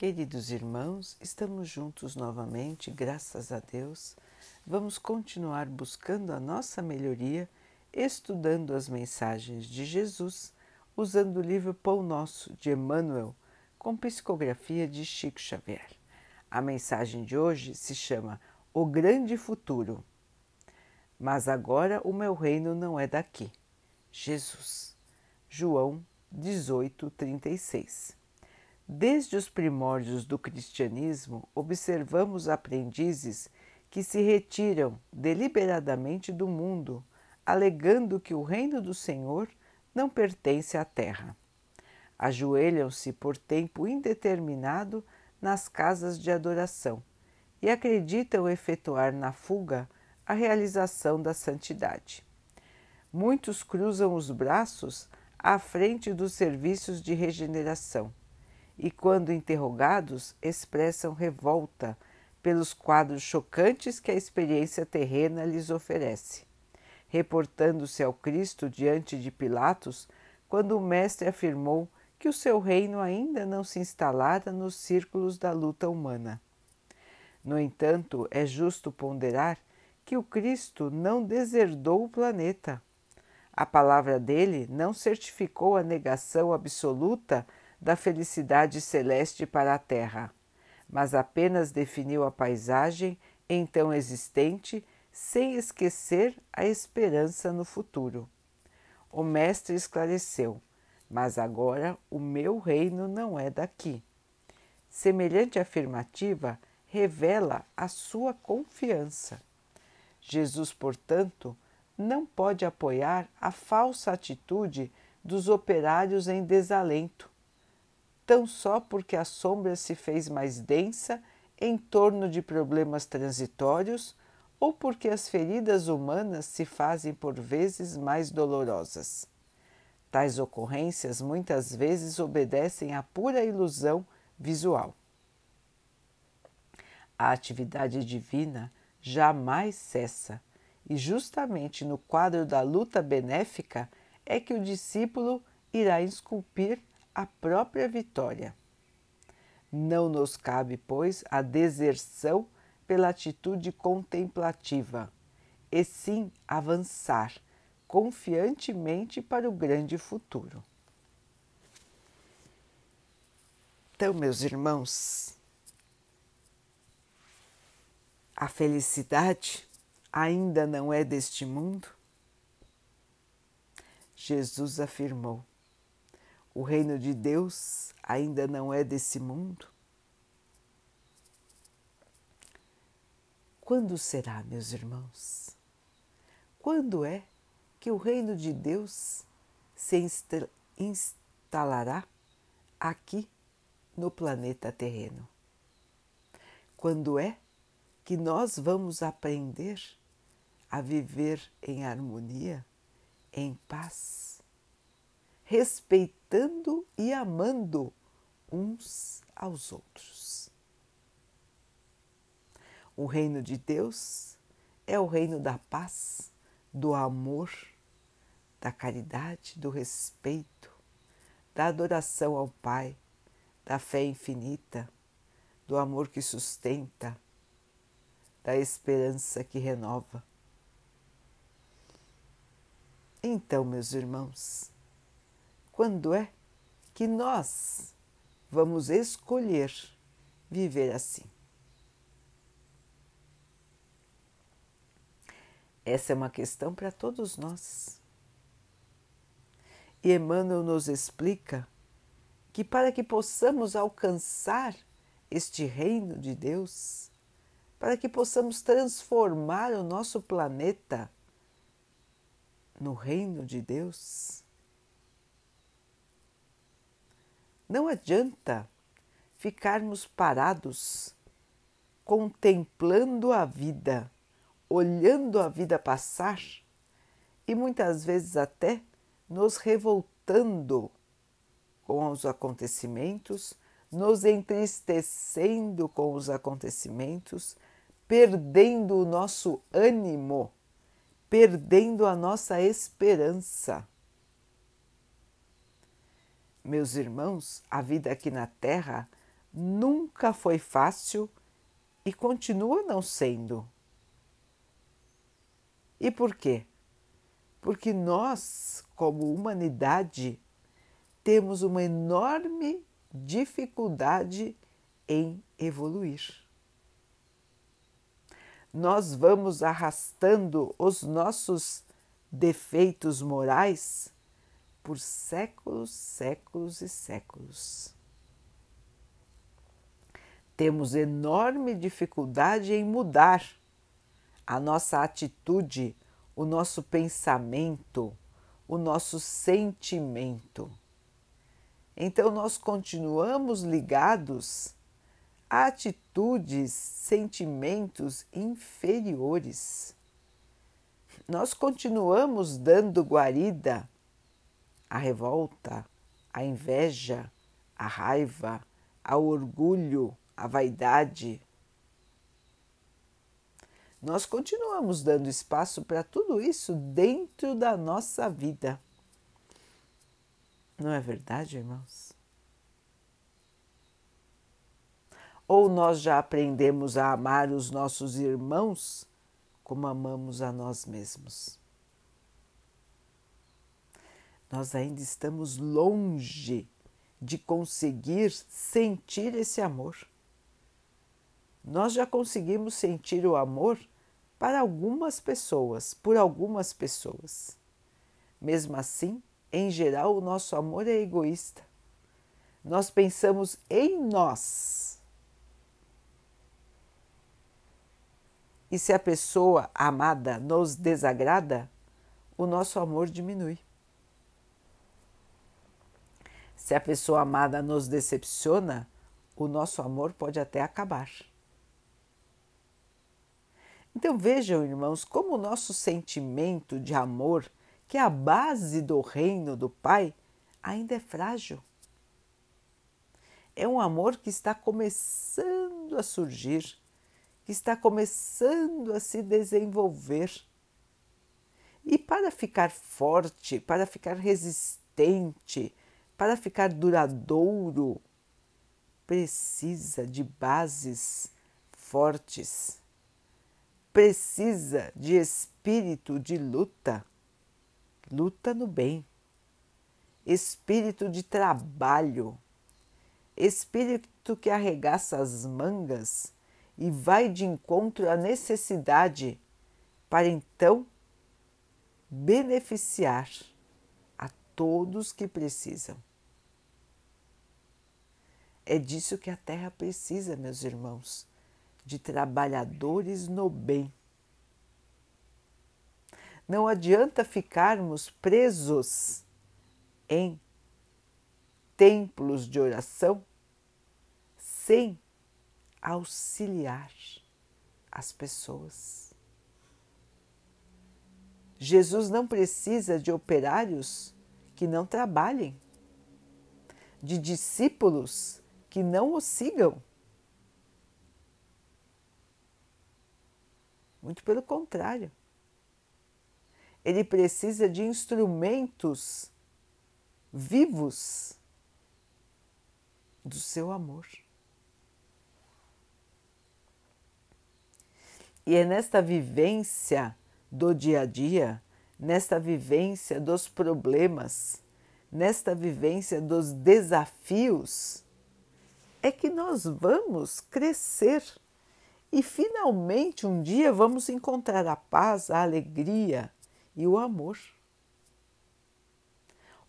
Queridos irmãos, estamos juntos novamente, graças a Deus. Vamos continuar buscando a nossa melhoria, estudando as mensagens de Jesus, usando o livro Pão Nosso de Emmanuel, com psicografia de Chico Xavier. A mensagem de hoje se chama O Grande Futuro. Mas agora o meu reino não é daqui. Jesus. João 18, 36. Desde os primórdios do cristianismo, observamos aprendizes que se retiram deliberadamente do mundo, alegando que o reino do Senhor não pertence à terra. Ajoelham-se por tempo indeterminado nas casas de adoração e acreditam efetuar na fuga a realização da santidade. Muitos cruzam os braços à frente dos serviços de regeneração e, quando interrogados, expressam revolta pelos quadros chocantes que a experiência terrena lhes oferece. Reportando-se ao Cristo diante de Pilatos, quando o Mestre afirmou que o seu reino ainda não se instalara nos círculos da luta humana. No entanto, é justo ponderar que o Cristo não deserdou o planeta. A palavra dele não certificou a negação absoluta da felicidade celeste para a Terra, mas apenas definiu a paisagem então existente sem esquecer a esperança no futuro. O Mestre esclareceu: Mas agora o meu reino não é daqui. Semelhante afirmativa revela a sua confiança. Jesus, portanto, não pode apoiar a falsa atitude dos operários em desalento, tão só porque a sombra se fez mais densa em torno de problemas transitórios ou porque as feridas humanas se fazem por vezes mais dolorosas. Tais ocorrências muitas vezes obedecem à pura ilusão visual. A atividade divina jamais cessa, e justamente no quadro da luta benéfica é que o discípulo irá esculpir a própria vitória. Não nos cabe, pois, a deserção pela atitude contemplativa, e sim avançar confiantemente para o grande futuro. Então, meus irmãos, a felicidade ainda não é deste mundo? Jesus afirmou: o reino de Deus ainda não é desse mundo? Quando será, meus irmãos? Quando é que o reino de Deus se instalará aqui no planeta terreno? Quando é que nós vamos aprender a viver em harmonia, em paz, respeitando e amando uns aos outros. O reino de Deus é o reino da paz, do amor, da caridade, do respeito, da adoração ao Pai, da fé infinita, do amor que sustenta, da esperança que renova. Então, meus irmãos, quando é que nós vamos escolher viver assim? Essa é uma questão para todos nós. E Emmanuel nos explica que para que possamos alcançar este reino de Deus, para que possamos transformar o nosso planeta no reino de Deus, Não adianta ficarmos parados contemplando a vida, olhando a vida passar e muitas vezes até nos revoltando com os acontecimentos, nos entristecendo com os acontecimentos, perdendo o nosso ânimo, perdendo a nossa esperança. Meus irmãos, a vida aqui na Terra nunca foi fácil e continua não sendo. E por quê? Porque nós, como humanidade, temos uma enorme dificuldade em evoluir. Nós vamos arrastando os nossos defeitos morais por séculos, séculos e séculos. Temos enorme dificuldade em mudar a nossa atitude, o nosso pensamento, o nosso sentimento. Então, nós continuamos ligados a atitudes, sentimentos inferiores. Nós continuamos dando guarida à revolta, à inveja, à raiva, ao orgulho, à vaidade. Nós continuamos dando espaço para tudo isso dentro da nossa vida. Não é verdade, irmãos? Ou nós já aprendemos a amar os nossos irmãos como amamos a nós mesmos? Nós ainda estamos longe de conseguir sentir esse amor. Nós já conseguimos sentir o amor para algumas pessoas, por algumas pessoas. Mesmo assim, em geral, o nosso amor é egoísta. Nós pensamos em nós. E se a pessoa amada nos desagrada, o nosso amor diminui. Se a pessoa amada nos decepciona, o nosso amor pode até acabar. Então vejam, irmãos, como o nosso sentimento de amor que a base do reino do Pai ainda é frágil. É um amor que está começando a surgir, que está começando a se desenvolver. E para ficar forte, para ficar resistente, para ficar duradouro, precisa de bases fortes, precisa de espírito de luta. Luta no bem, espírito de trabalho, espírito que arregaça as mangas e vai de encontro à necessidade para então beneficiar a todos que precisam. É disso que a Terra precisa, meus irmãos, de trabalhadores no bem não adianta ficarmos presos em templos de oração sem auxiliar as pessoas. Jesus não precisa de operários que não trabalhem, de discípulos que não o sigam. Muito pelo contrário ele precisa de instrumentos vivos do seu amor. E é nesta vivência do dia a dia, nesta vivência dos problemas, nesta vivência dos desafios, é que nós vamos crescer e finalmente um dia vamos encontrar a paz, a alegria, e o amor.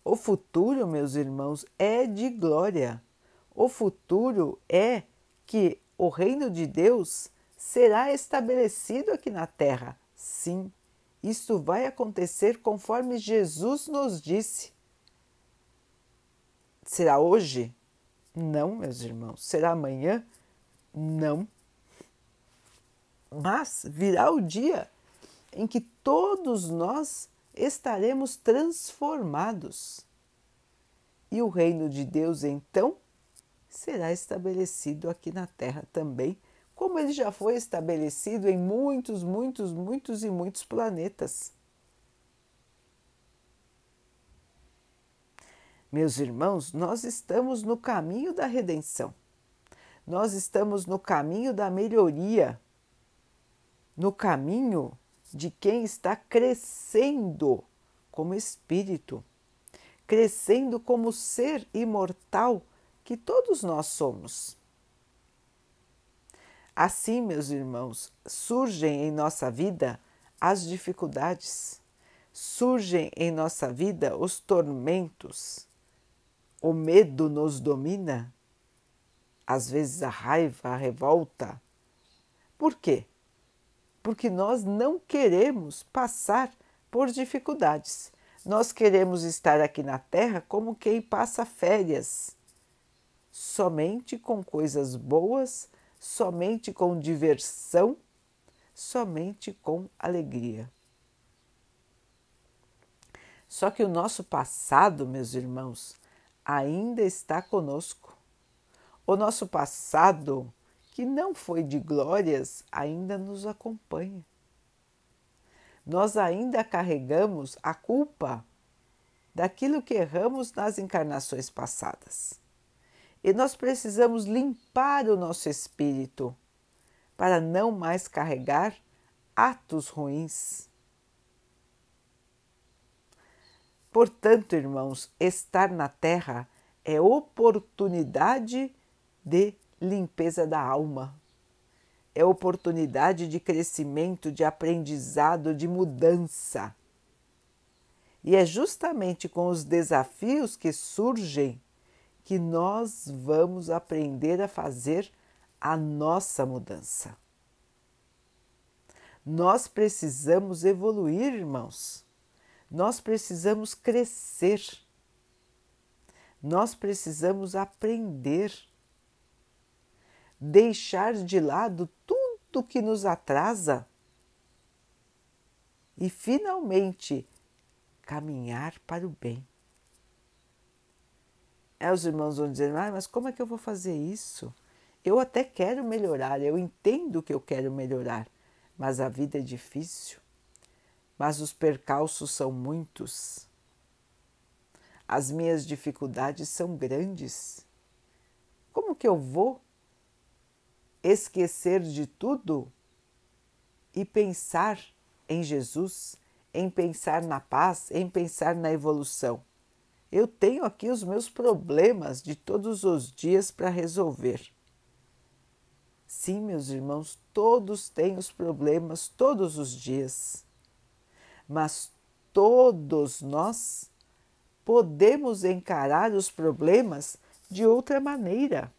O futuro, meus irmãos, é de glória. O futuro é que o reino de Deus será estabelecido aqui na terra. Sim, isso vai acontecer conforme Jesus nos disse. Será hoje? Não, meus irmãos. Será amanhã? Não. Mas virá o dia em que todos nós estaremos transformados. E o reino de Deus então será estabelecido aqui na terra também, como ele já foi estabelecido em muitos, muitos, muitos e muitos planetas. Meus irmãos, nós estamos no caminho da redenção. nós estamos no caminho da melhoria, no caminho de quem está crescendo como espírito, crescendo como ser imortal que todos nós somos. Assim, meus irmãos, surgem em nossa vida as dificuldades, surgem em nossa vida os tormentos, o medo nos domina, às vezes a raiva, a revolta. Por quê? Porque nós não queremos passar por dificuldades. Nós queremos estar aqui na Terra como quem passa férias, somente com coisas boas, somente com diversão, somente com alegria. Só que o nosso passado, meus irmãos, ainda está conosco. O nosso passado, que não foi de glórias, ainda nos acompanha. Nós ainda carregamos a culpa daquilo que erramos nas encarnações passadas. E nós precisamos limpar o nosso espírito para não mais carregar atos ruins. Portanto, irmãos, estar na Terra é oportunidade de limpeza da alma, é oportunidade de crescimento, de aprendizado, de mudança. E é justamente com os desafios que surgem que nós vamos aprender a fazer a nossa mudança. Nós precisamos evoluir, irmãos. Nós precisamos crescer. Nós precisamos aprender. Deixar de lado tudo que nos atrasa e finalmente caminhar para o bem. Aí os irmãos vão dizer, ah, mas como é que eu vou fazer isso? Eu até quero melhorar, eu entendo que eu quero melhorar, mas a vida é difícil, mas os percalços são muitos. As minhas dificuldades são grandes. Como que eu vou esquecer de tudo e pensar em Jesus, em pensar na paz, em pensar na evolução? Eu tenho aqui os meus problemas de todos os dias para resolver. Sim, meus irmãos, todos têm os problemas todos os dias, mas todos nós podemos encarar os problemas de outra maneira.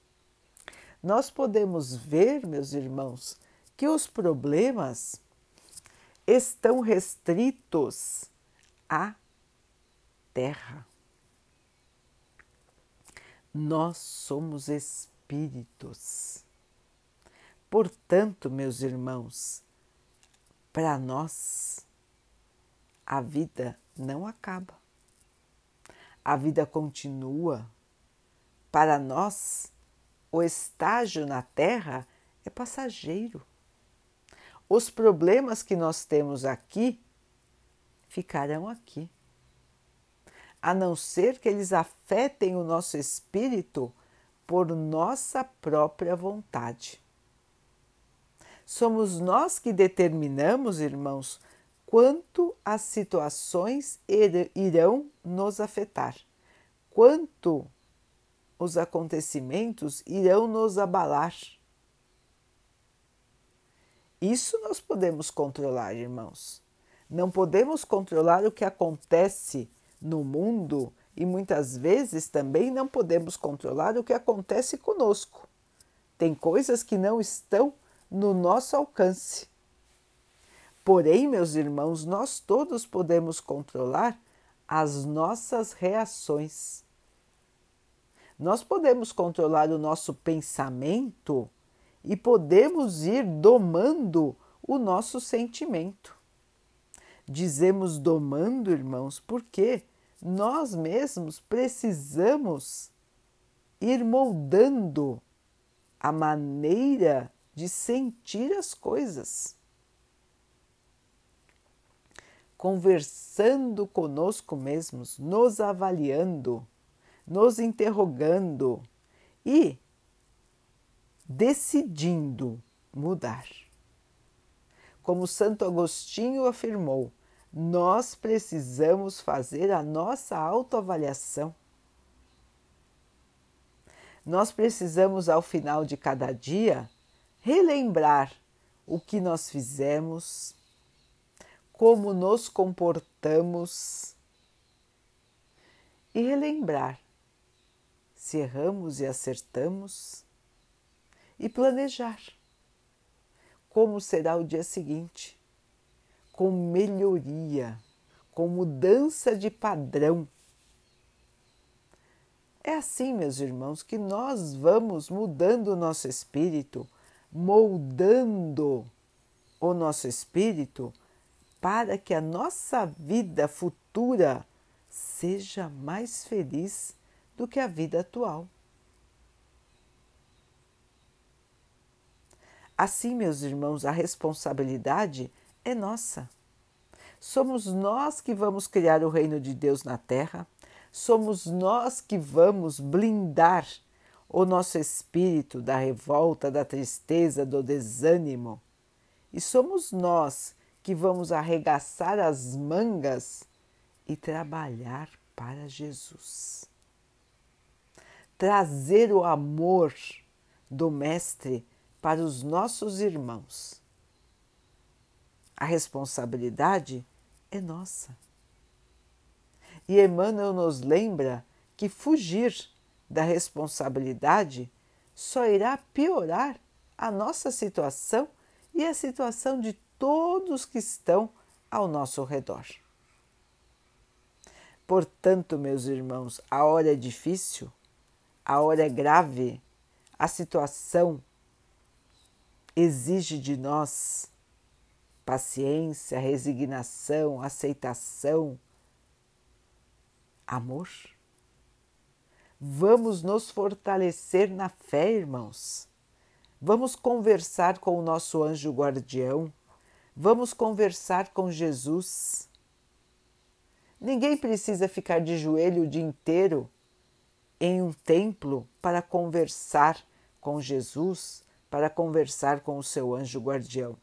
Nós podemos ver, meus irmãos, que os problemas estão restritos à terra. Nós somos espíritos. Portanto, meus irmãos, para nós a vida não acaba. A vida continua. Para nós, o estágio na Terra é passageiro. Os problemas que nós temos aqui ficarão aqui a não ser que eles afetem o nosso espírito por nossa própria vontade. Somos nós que determinamos, irmãos, quanto as situações irão nos afetar, quanto os acontecimentos irão nos abalar. Isso nós podemos controlar, irmãos. Não podemos controlar o que acontece no mundo e muitas vezes também não podemos controlar o que acontece conosco. Tem coisas que não estão no nosso alcance. Porém, meus irmãos, nós todos podemos controlar as nossas reações. Nós podemos controlar o nosso pensamento e podemos ir domando o nosso sentimento. Dizemos domando, irmãos, porque nós mesmos precisamos ir moldando a maneira de sentir as coisas. Conversando conosco mesmos, nos avaliando, nos interrogando e decidindo mudar. Como Santo Agostinho afirmou, nós precisamos fazer a nossa autoavaliação. Nós precisamos, ao final de cada dia, relembrar o que nós fizemos, como nos comportamos e relembrar se erramos e acertamos e planejar como será o dia seguinte, com melhoria, com mudança de padrão. É assim, meus irmãos, que nós vamos mudando o nosso espírito, moldando o nosso espírito para que a nossa vida futura seja mais feliz do que a vida atual. Assim, meus irmãos, a responsabilidade é nossa. Somos nós que vamos criar o reino de Deus na terra, somos nós que vamos blindar o nosso espírito da revolta, da tristeza, do desânimo. E somos nós que vamos arregaçar as mangas e trabalhar para Jesus. Trazer o amor do Mestre para os nossos irmãos. A responsabilidade é nossa. E Emmanuel nos lembra que fugir da responsabilidade só irá piorar a nossa situação e a situação de todos que estão ao nosso redor. Portanto, meus irmãos, a hora é difícil, a hora é grave, a situação exige de nós paciência, resignação, aceitação, amor. Vamos nos fortalecer na fé, irmãos. Vamos conversar com o nosso anjo guardião. Vamos conversar com Jesus. Ninguém precisa ficar de joelho o dia inteiro em um templo para conversar com Jesus, para conversar com o seu anjo guardião.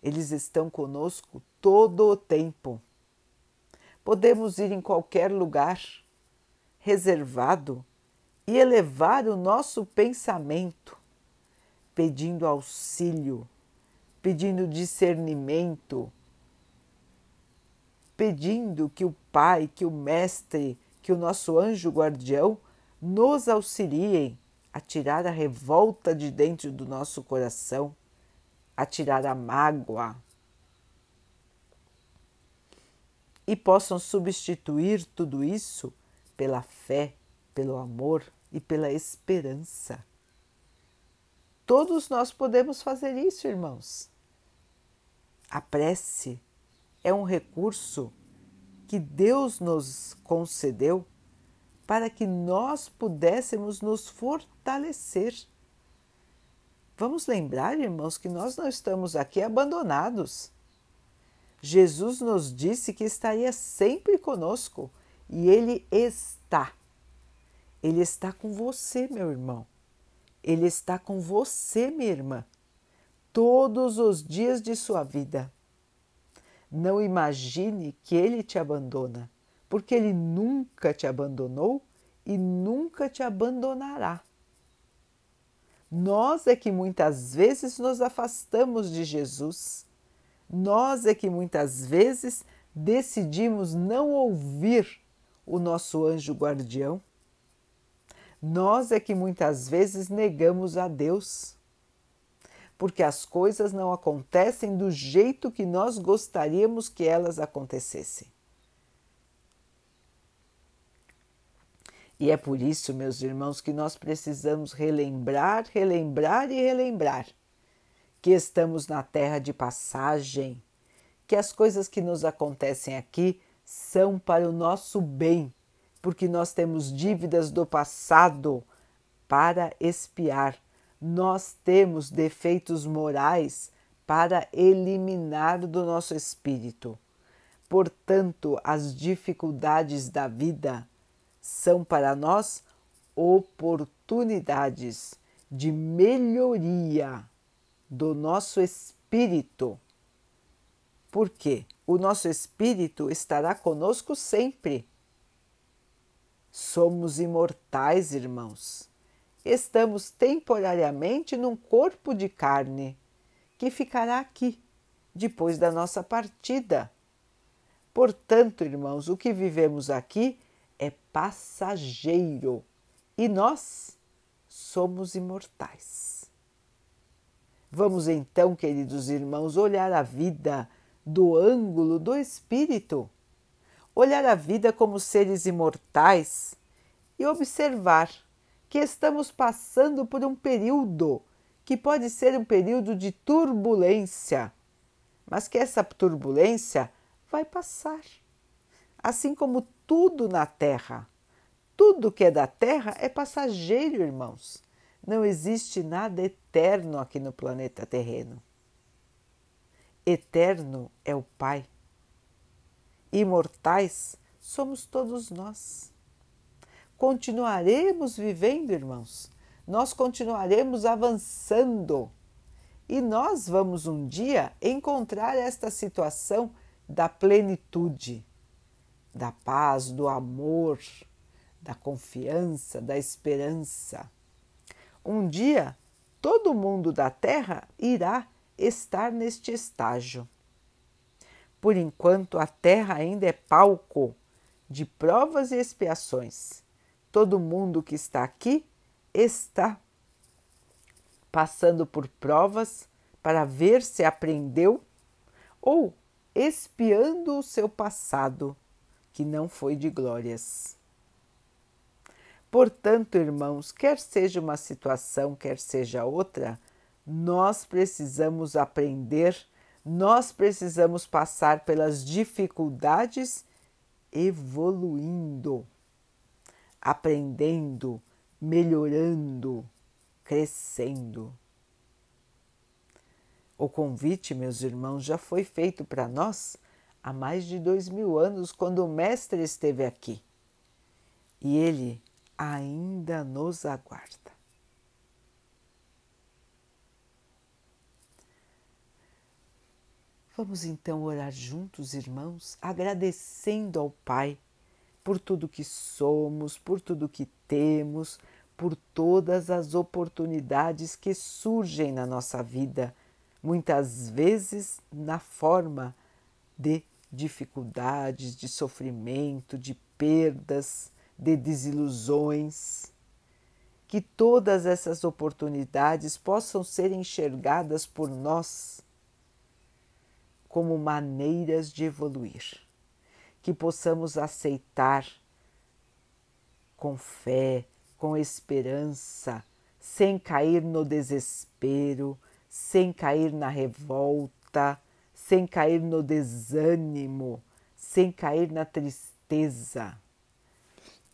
Eles estão conosco todo o tempo. Podemos ir em qualquer lugar reservado e elevar o nosso pensamento, pedindo auxílio, pedindo discernimento, pedindo que o Pai, que o Mestre, que o nosso anjo guardião nos auxiliem a tirar a revolta de dentro do nosso coração, a tirar a mágoa e possam substituir tudo isso pela fé, pelo amor e pela esperança. Todos nós podemos fazer isso, irmãos. A prece é um recurso que Deus nos concedeu para que nós pudéssemos nos fortalecer. Vamos lembrar, irmãos, que nós não estamos aqui abandonados. Jesus nos disse que estaria sempre conosco e Ele está. Ele está com você, meu irmão. Ele está com você, minha irmã, todos os dias de sua vida. Não imagine que Ele te abandona porque Ele nunca te abandonou e nunca te abandonará. Nós é que muitas vezes nos afastamos de Jesus, nós é que muitas vezes decidimos não ouvir o nosso anjo guardião, nós é que muitas vezes negamos a Deus, porque as coisas não acontecem do jeito que nós gostaríamos que elas acontecessem. E é por isso, meus irmãos, que nós precisamos relembrar, relembrar e relembrar que estamos na terra de passagem, que as coisas que nos acontecem aqui são para o nosso bem, porque nós temos dívidas do passado para expiar. Nós temos defeitos morais para eliminar do nosso espírito. Portanto, as dificuldades da vida são para nós oportunidades de melhoria do nosso espírito. Porque o nosso espírito estará conosco sempre. Somos imortais, irmãos. Estamos temporariamente num corpo de carne que ficará aqui depois da nossa partida. Portanto, irmãos, o que vivemos aqui é passageiro e nós somos imortais. Vamos então, queridos irmãos, olhar a vida do ângulo do espírito, olhar a vida como seres imortais e observar que estamos passando por um período que pode ser um período de turbulência, mas que essa turbulência vai passar. Assim como tudo na Terra. Tudo que é da Terra é passageiro, irmãos. Não existe nada eterno aqui no planeta terreno. Eterno é o Pai. Imortais somos todos nós. Continuaremos vivendo, irmãos. Nós continuaremos avançando. E nós vamos um dia encontrar esta situação da plenitude, da paz, do amor, da confiança, da esperança. Um dia todo mundo da Terra irá estar neste estágio. Por enquanto, a Terra ainda é palco de provas e expiações. Todo mundo que está aqui está passando por provas para ver se aprendeu ou espiando o seu passado, que não foi de glórias. Portanto, irmãos, quer seja uma situação, quer seja outra, nós precisamos aprender, nós precisamos passar pelas dificuldades evoluindo, aprendendo, melhorando, crescendo. O convite, meus irmãos, já foi feito para nós há mais de dois mil anos, quando o Mestre esteve aqui. E ele ainda nos aguarda. Vamos então orar juntos, irmãos, agradecendo ao Pai por tudo que somos, por tudo que temos, por todas as oportunidades que surgem na nossa vida muitas vezes na forma de dificuldades, de sofrimento, de perdas, de desilusões. Que todas essas oportunidades possam ser enxergadas por nós como maneiras de evoluir, que possamos aceitar com fé, com esperança, sem cair no desespero, sem cair na revolta, sem cair no desânimo, sem cair na tristeza.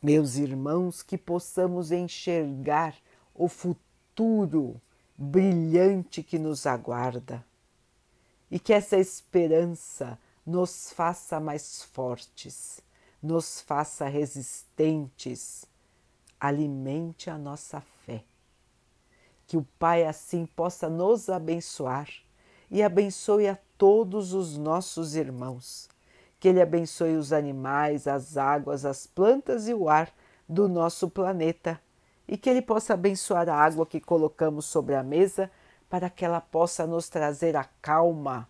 Meus irmãos, que possamos enxergar o futuro brilhante que nos aguarda e que essa esperança nos faça mais fortes, nos faça resistentes, alimente a nossa fé. Que o Pai assim possa nos abençoar e abençoe a todos os nossos irmãos. Que Ele abençoe os animais, as águas, as plantas e o ar do nosso planeta. E que Ele possa abençoar a água que colocamos sobre a mesa para que ela possa nos trazer a calma